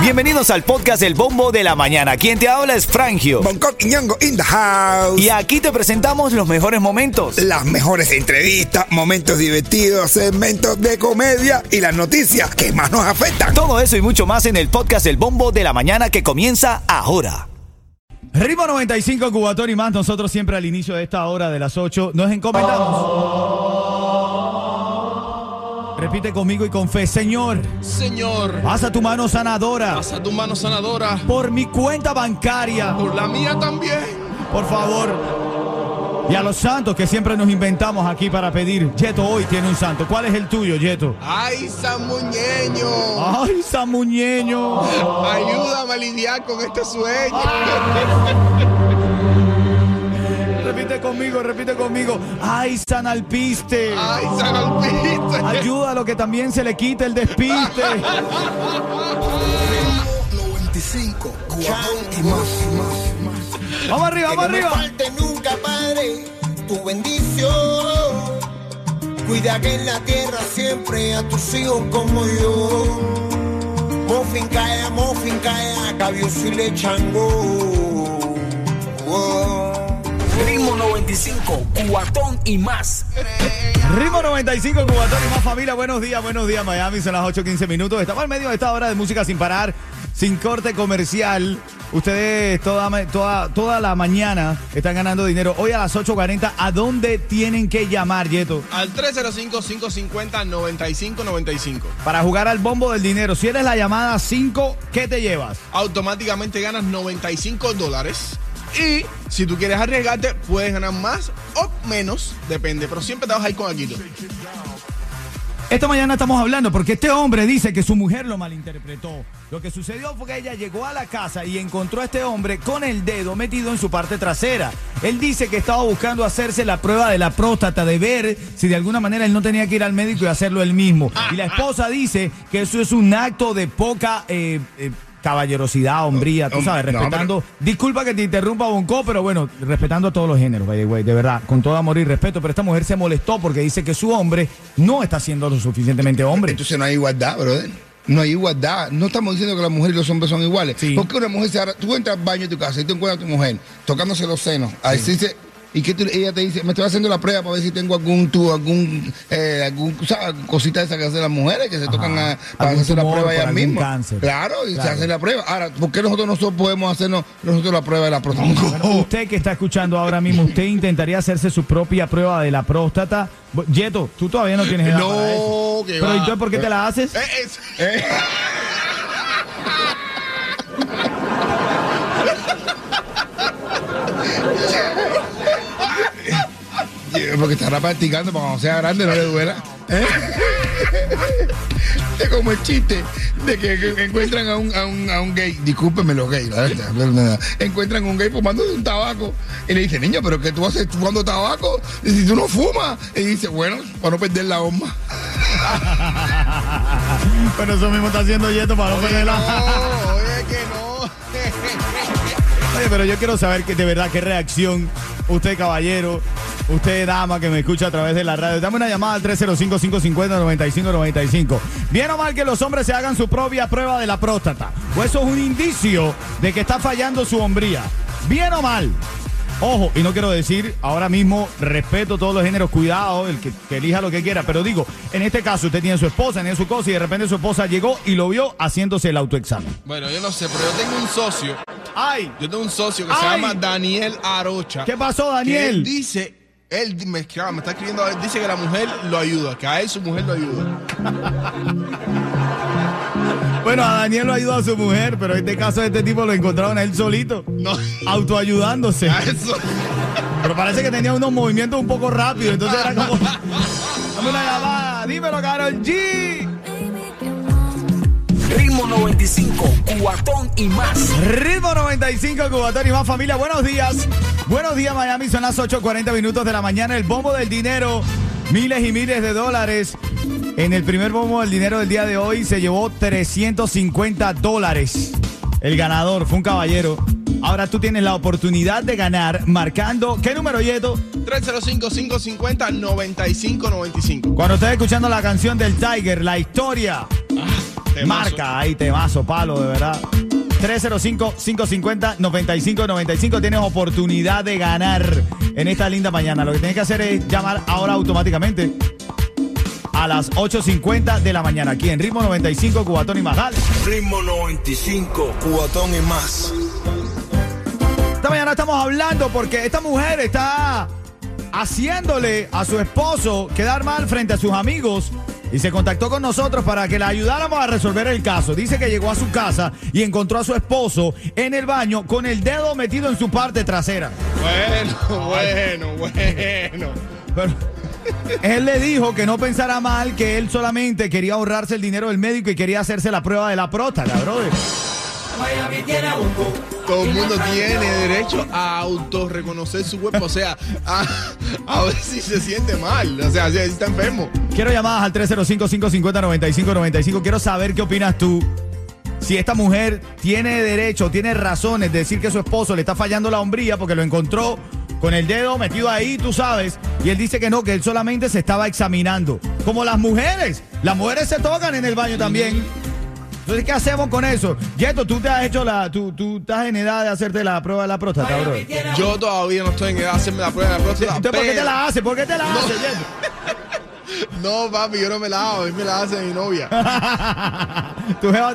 Bienvenidos al podcast El Bombo de la Mañana. Quien te habla es Frangio. Bangkok y Ñongo in the house. Y aquí te presentamos los mejores momentos. Las mejores entrevistas, momentos divertidos, segmentos de comedia y las noticias que más nos afectan. Todo eso y mucho más en el podcast El Bombo de la Mañana que comienza ahora. Ritmo 95 Cubatón y más. Nosotros siempre al inicio de esta hora de las 8 nos encomendamos. Repite conmigo y con fe, Señor. Señor, Pasa tu mano sanadora pasa tu mano sanadora por mi cuenta bancaria. por la mía también. Por favor. Y a los santos que siempre nos inventamos aquí para pedir. Yeto hoy tiene un santo. ¿Cuál es el tuyo, Yeto? Ay, Samuñeño, Ay, Samuñeño. ayúdame a lidiar con este sueño. Repite conmigo, repite conmigo. Ay, San Alpiste. Ay, San Alpiste. Ayúdalo que también se le quite el despiste. 95, Cubatón y más, y más, y más. Vamos arriba, Que vamos no arriba. falte nunca, Padre, tu bendición. Cuida que en la tierra siempre a tus hijos como yo. Mofin cae, mofin cae, cabios y le chango. 95, cuatón y más. Ritmo 95, Cubatón y más familia. Buenos días, buenos días, Miami. Son las 8:15 minutos. Estamos al medio de esta hora de música sin parar, sin corte comercial. Ustedes toda, toda, toda la mañana están ganando dinero. Hoy a las 8:40, ¿a dónde tienen que llamar, Yeto? Al 305-550-9595. Para jugar al bombo del dinero. Si eres la llamada 5, ¿qué te llevas? Automáticamente ganas 95 dólares. Y si tú quieres arriesgarte, puedes ganar más o menos, depende. Pero siempre te vas a ir con Aquito. Esta mañana estamos hablando porque este hombre dice que su mujer lo malinterpretó. Lo que sucedió fue que ella llegó a la casa y encontró a este hombre con el dedo metido en su parte trasera. Él dice que estaba buscando hacerse la prueba de la próstata, de ver si de alguna manera él no tenía que ir al médico y hacerlo él mismo. Y la esposa dice que eso es un acto de poca eh, eh, caballerosidad, hombría, tú sabes, respetando. Disculpa que te interrumpa, Bonco, pero bueno, respetando a todos los géneros, by the way, de verdad, con todo amor y respeto. Pero esta mujer se molestó porque dice que su hombre no está siendo lo suficientemente hombre. Entonces no hay igualdad, brother. No hay igualdad. No estamos diciendo que las mujeres y los hombres son iguales. Sí. Porque una mujer se tú entras al baño de tu casa y te encuentras a tu mujer tocándose los senos. Ahí se dice, y que tú- ella te dice, me estoy haciendo la prueba para ver si tengo algún tú, algún, eh, algún ¿sabes? cosita esa que hacen las mujeres que se tocan a, para hacer la prueba ellas mismas. Claro, y Claro. se hace la prueba. Ahora, ¿por qué nosotros no podemos hacernos nosotros la prueba de la próstata? Bueno, usted que está escuchando ahora mismo, usted intentaría hacerse su propia prueba de la próstata. Yeto, tú todavía no tienes edad No, para eso. que Pero va. entonces, ¿por qué te la haces? Eh, es- Porque estará practicando para cuando sea grande no le duela. ¿Eh? Es como el chiste de que, que encuentran a un, a, un, a un gay, discúlpenme los gays, la verdad, encuentran a un gay fumando un tabaco y le dice, niño, pero que tú haces fumando tabaco y si tú no fumas, y dice, bueno, para no perder la bomba. Pero eso mismo está haciendo Yeto para no Oye, perderla. no, oye, que no. Oye, pero yo quiero saber que de verdad qué reacción usted, caballero, usted, dama, que me escucha a través de la radio. Dame una llamada al 305-550-9595. Bien o mal que los hombres se hagan su propia prueba de la próstata. O eso es un indicio de que está fallando su hombría. Bien o mal. Ojo, y no quiero decir ahora mismo respeto todos los géneros, cuidado, el que, que elija lo que quiera, pero digo, en este caso usted tiene su esposa, tiene su cosa y de repente su esposa llegó y lo vio haciéndose el autoexamen. Bueno, yo no sé, pero yo tengo un socio. ¡Ay! Yo tengo un socio que se llama Daniel Arocha. ¿Qué pasó, que Daniel? él dice, él me, claro, me está escribiendo, él dice que la mujer lo ayuda, que a él su mujer lo ayuda. Bueno, a Daniel lo ayuda a su mujer, pero en este caso este tipo lo encontraron a él solito, No, autoayudándose. a eso. Pero parece que tenía unos movimientos un poco rápidos, entonces era como... Dame una llamada, dímelo, Carol G. Ritmo 95, cuatón y más. Ritmo 95, Cubatón y más familia. Buenos días. Buenos días, Miami. Son las 8.40 minutos de la mañana. El bombo del dinero. Miles y miles de dólares. En el primer bombo del dinero del día de hoy se llevó 350 dólares. El ganador fue un caballero. Ahora tú tienes la oportunidad de ganar marcando. ¿Qué número, Yeto? 305-550-9595. Cuando estés escuchando la canción del Tiger, la historia Temazo. Marca ahí, temazo, palo, de verdad. 305-550-9595. Tienes oportunidad de ganar en esta linda mañana. Lo que tienes que hacer es llamar ahora automáticamente a las 8.50 de la mañana. Aquí en Ritmo 95, Cubatón y Majal. Ritmo 95, Cubatón y más. Esta mañana estamos hablando porque esta mujer está haciéndole a su esposo quedar mal frente a sus amigos y se contactó con nosotros para que la ayudáramos a resolver el caso. Dice que llegó a su casa y encontró a su esposo en el baño con el dedo metido en su parte trasera. Bueno, bueno, bueno. Pero él le dijo que no pensara mal, que él solamente quería ahorrarse el dinero del médico y quería hacerse la prueba de la próstata, brother. Todo el mundo tiene derecho a autorreconocer su cuerpo, o sea, a, a ver si se siente mal, o sea, si está enfermo. Quiero llamadas al 305-550-9595. Quiero saber qué opinas tú. Si esta mujer tiene derecho, tiene razones de decir que su esposo le está fallando la hombría porque lo encontró con el dedo metido ahí, tú sabes, y él dice que no, que él solamente se estaba examinando. Como las mujeres. Las mujeres se tocan en el baño también. Entonces, ¿qué hacemos con eso? Yeto, tú te has hecho la. Tú, tú estás en edad de hacerte la prueba de la próstata, bro. Yo todavía no estoy en edad de hacerme la prueba de la próstata. Entonces, ¿por qué te la haces? ¿Por qué te la haces, Yeto? No, papi, yo no me la hago, a mí me la hace mi novia.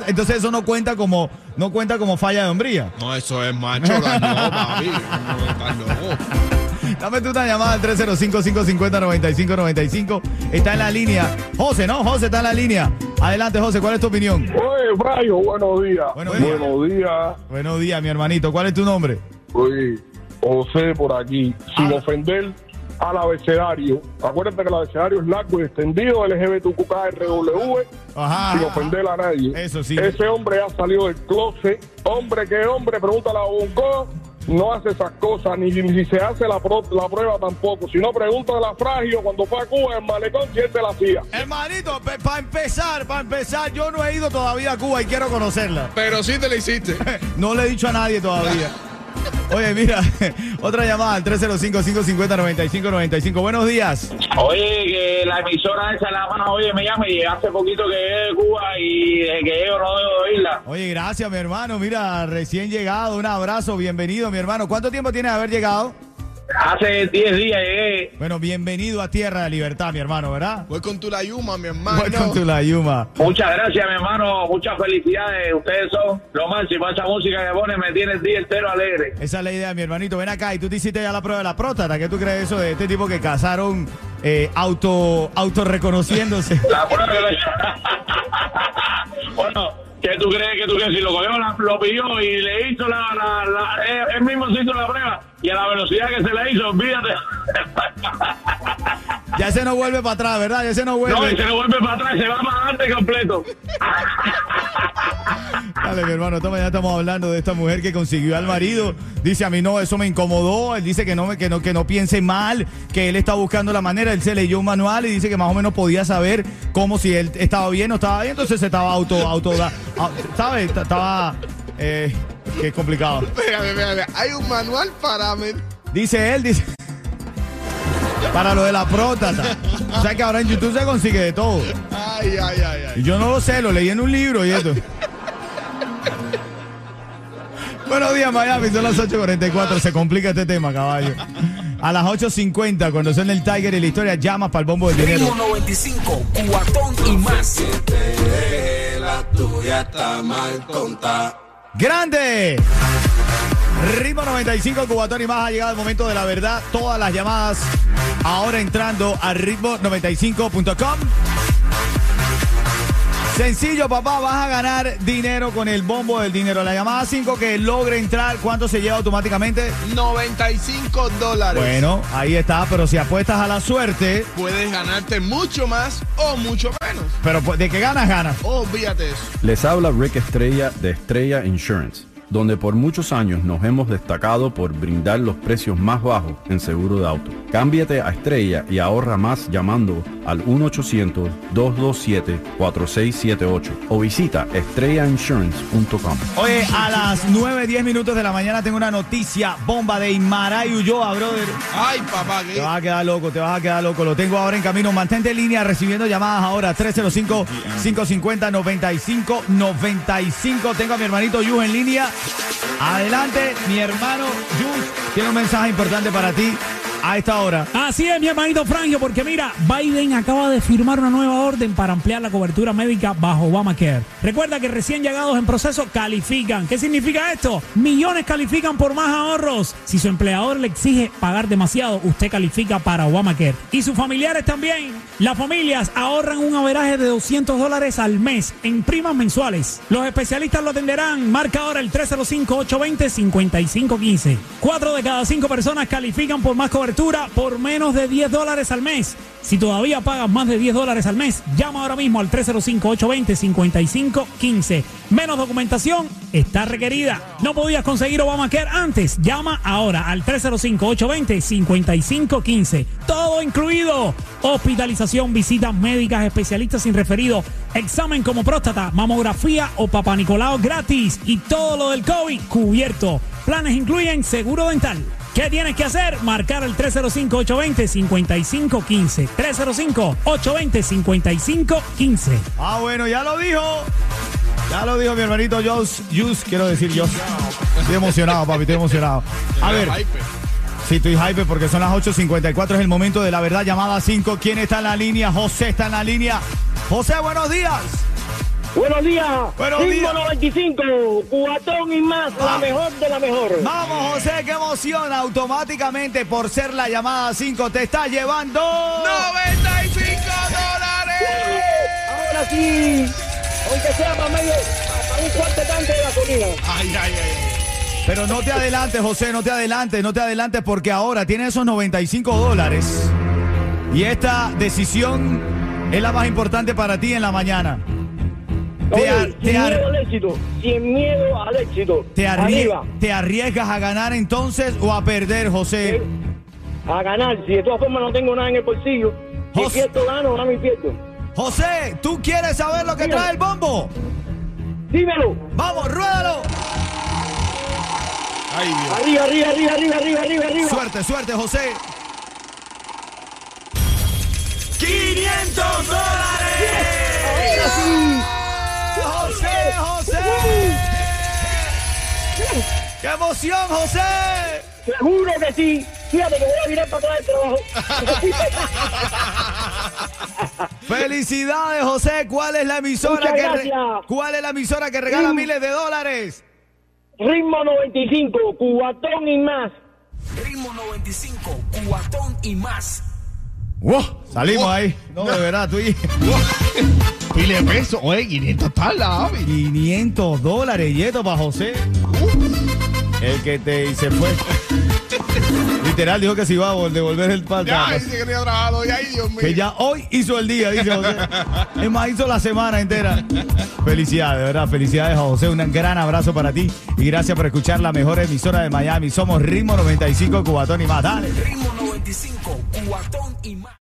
Entonces eso no cuenta como no cuenta como falla de hombría. No, eso es macho, no, papi. No, estás loco. Dame tú una llamada al 305-550-9595. Está en la línea. José, ¿no? José está en la línea. Adelante, José, ¿cuál es tu opinión? Oye, Frayo, buenos días. Buenos días. Buenos días. Buenos días, mi hermanito. ¿Cuál es tu nombre? Oye, José por aquí. Sin Ah. ofender al abecedario. Acuérdate que el abecedario es largo y extendido, LGBTQKRW, Ajá. sin ofender a nadie. Eso sí. Ese hombre ha salido del closet. Hombre que hombre, pregúntale a Bonco. No hace esas cosas, ni, ni si se hace la, pro- la prueba tampoco. Si no, pregúntale a Fragio cuando fue a Cuba en Malecón si él se la hacía. Hermanito, para empezar, para empezar, yo no he ido todavía a Cuba y quiero conocerla. Pero sí te la hiciste. No le he dicho a nadie todavía. Oye, mira, otra llamada al 305-550-9595. Buenos días. Oye, que la emisora esa la mano, oye, me llama y hace poquito que llegué de Cuba y desde que llego no debo de oírla. Oye, gracias, mi hermano. Mira, recién llegado, un abrazo, bienvenido, mi hermano. ¿Cuánto tiempo tienes de haber llegado? Hace 10 días llegué. Bueno, bienvenido a Tierra de Libertad, mi hermano, ¿verdad? Voy con tu la yuma, mi hermano. Welcome to la Yuma. Muchas gracias, mi hermano. Muchas felicidades. Ustedes son lo máximo. Esa música que ponen me tiene el día entero alegre. Esa es la idea, mi hermanito. Ven acá y tú te hiciste ya la prueba de la próstata. ¿Qué tú crees de eso de este tipo que casaron eh, auto, autorreconociéndose? La prueba que le- Bueno, ¿qué tú crees? que tú crees? Si lo cogió, la- lo pidió y le hizo la, la, la- él- él mismo se hizo la prueba y a la velocidad que se le hizo, olvídate. Ya se no vuelve para atrás, ¿verdad? Ya se no No, y vuelve. se lo vuelve para atrás, se va para adelante completo. Dale, mi hermano, toma, ya estamos hablando de esta mujer que consiguió al marido. Dice a mí no, eso me incomodó. Él dice que no, me- que no, que no piense mal, que él está buscando la manera. Él se leyó un manual y dice que más o menos podía saber cómo si él estaba bien o estaba bien. Entonces se estaba auto, auto, ¿sabes? Estaba, eh, que es complicado. Espérate, espérate. Hay un manual para... Dice él, dice. Para lo de la próstata. O sea que ahora en YouTube se consigue de todo. Ay, ay, ay, ay. Y yo no lo sé, lo leí en un libro y esto. Buenos días, Miami. Son las 8.44. Se complica este tema, caballo. A las 8.50, cuando suena el Tiger y la historia, llamas para el bombo del dinero. Ritmo 95, cuatón y más. ¡Grande! Ritmo 95, Cubatón y más. Ha llegado el momento de la verdad. Todas las llamadas ahora entrando a ritmo95.com. Sencillo, papá, vas a ganar dinero con el bombo del dinero. La llamada 5 que logre entrar, ¿cuánto se lleva automáticamente? 95 dólares. Bueno, ahí está, pero si apuestas a la suerte, Puedes ganarte mucho más o mucho menos. pero pues, de que ganas, ganas. Olvídate eso. Les habla Rick Estrella de Estrella Insurance. donde por muchos años nos hemos destacado por brindar los precios más bajos en seguro de auto. Cámbiate a Estrella y ahorra más llamando al 1-800-227-4678 o visita estrellainsurance.com. Oye, a las 9, 10 minutos de la mañana tengo una noticia bomba de Imaray Ulloa, brother. Ay, papá, Te que vas a quedar loco, te vas a quedar loco. Lo tengo ahora en camino. Mantente en línea recibiendo llamadas ahora. 305-550-9595. Tengo a mi hermanito Yus en línea. Adelante, mi hermano Yus. Tiene un mensaje importante para ti a esta hora. Así es, mi hermanito Frangio, porque mira, Biden acaba de firmar una nueva orden para ampliar la cobertura médica bajo Obamacare. Recuerda que recién llegados en proceso califican. ¿Qué significa esto? Millones califican por más ahorros. Si su empleador le exige pagar demasiado, usted califica para Obamacare. Y sus familiares también. Las familias ahorran un averaje de 200 dólares al mes en primas mensuales. Los especialistas lo atenderán. Marca ahora el 305-820-5515. Cuatro de cada cinco personas califican por más cobertura por menos de 10 dólares al mes. Si todavía pagas más de 10 dólares al mes, llama ahora mismo al 305-820-5515. Menos documentación está requerida. No podías conseguir Obamacare antes. Llama ahora al 305-820-5515. Todo incluido. Hospitalización, visitas médicas, especialistas sin referido, examen como próstata, mamografía o papanicolao gratis y todo lo del COVID cubierto. Planes incluyen seguro dental. ¿Qué tienes que hacer? Marcar el 305-820-5515. 305-820-5515. Ah, bueno, ya lo dijo. Ya lo dijo mi hermanito Jus. Jus, quiero decir yo. Estoy emocionado, papi, estoy emocionado. A ver. Sí, estoy hype porque son las 8.54, es el momento de la verdad. Llamada 5. ¿Quién está en la línea? José está en la línea. José, buenos días. Buenos días. Buenos días. Ritmo 95, cuatón y más, la mejor de la mejor. Vamos, José, qué emoción. Automáticamente, por ser la llamada 5, te está llevando. 95 dólares. Ahora sí, aunque sea para medio, para un cuarto tanque de gasolina. Ay, ay, ay. Pero no te adelantes, José, no te adelantes, no te adelantes porque ahora tienes esos 95 dólares. Y esta decisión es la más importante para ti en la mañana. Te, Oye, ar- sin te ar- miedo al éxito, sin miedo al éxito. te arrie- Arriba, te arriesgas a ganar entonces o a perder, José. a ganar. Si de todas formas no tengo nada en el bolsillo, si Jos- pierdo, gano, gano y pierdo. José, ¿tú quieres saber lo que Dígame. trae el bombo? Dímelo. Vamos, ruédalo. Ay, Dios. Arriba, arriba, arriba, arriba, arriba, arriba, arriba. Suerte, suerte, José. 500 dólares. José, José. ¡Qué emoción, José! Seguro que sí. Fíjate que voy a virar para atrás del trabajo. Felicidades, José. ¿Cuál es la emisora que re- cuál es la emisora que regala Mm. miles de dólares? Ritmo 95, cubatón y más. Ritmo 95, cuatón y más. Wow, salimos ahí. No, de verdad, tú y Pile de peso. Oye, 500 está la ave. 500 dólares y esto para José. El que te y se fue. Literal dijo que se iba a vol- devolver el Ya, pata. dice que había trabajado. Ya, ay, Dios mío. Que ya hoy hizo el día, dice José. Es más, hizo la semana entera. Felicidades, de verdad. Felicidades a José. Un gran abrazo para ti. Y gracias por escuchar la mejor emisora de Miami. Somos Ritmo 95 Cubatón y más. Dale. Ritmo 95, cuatón y más.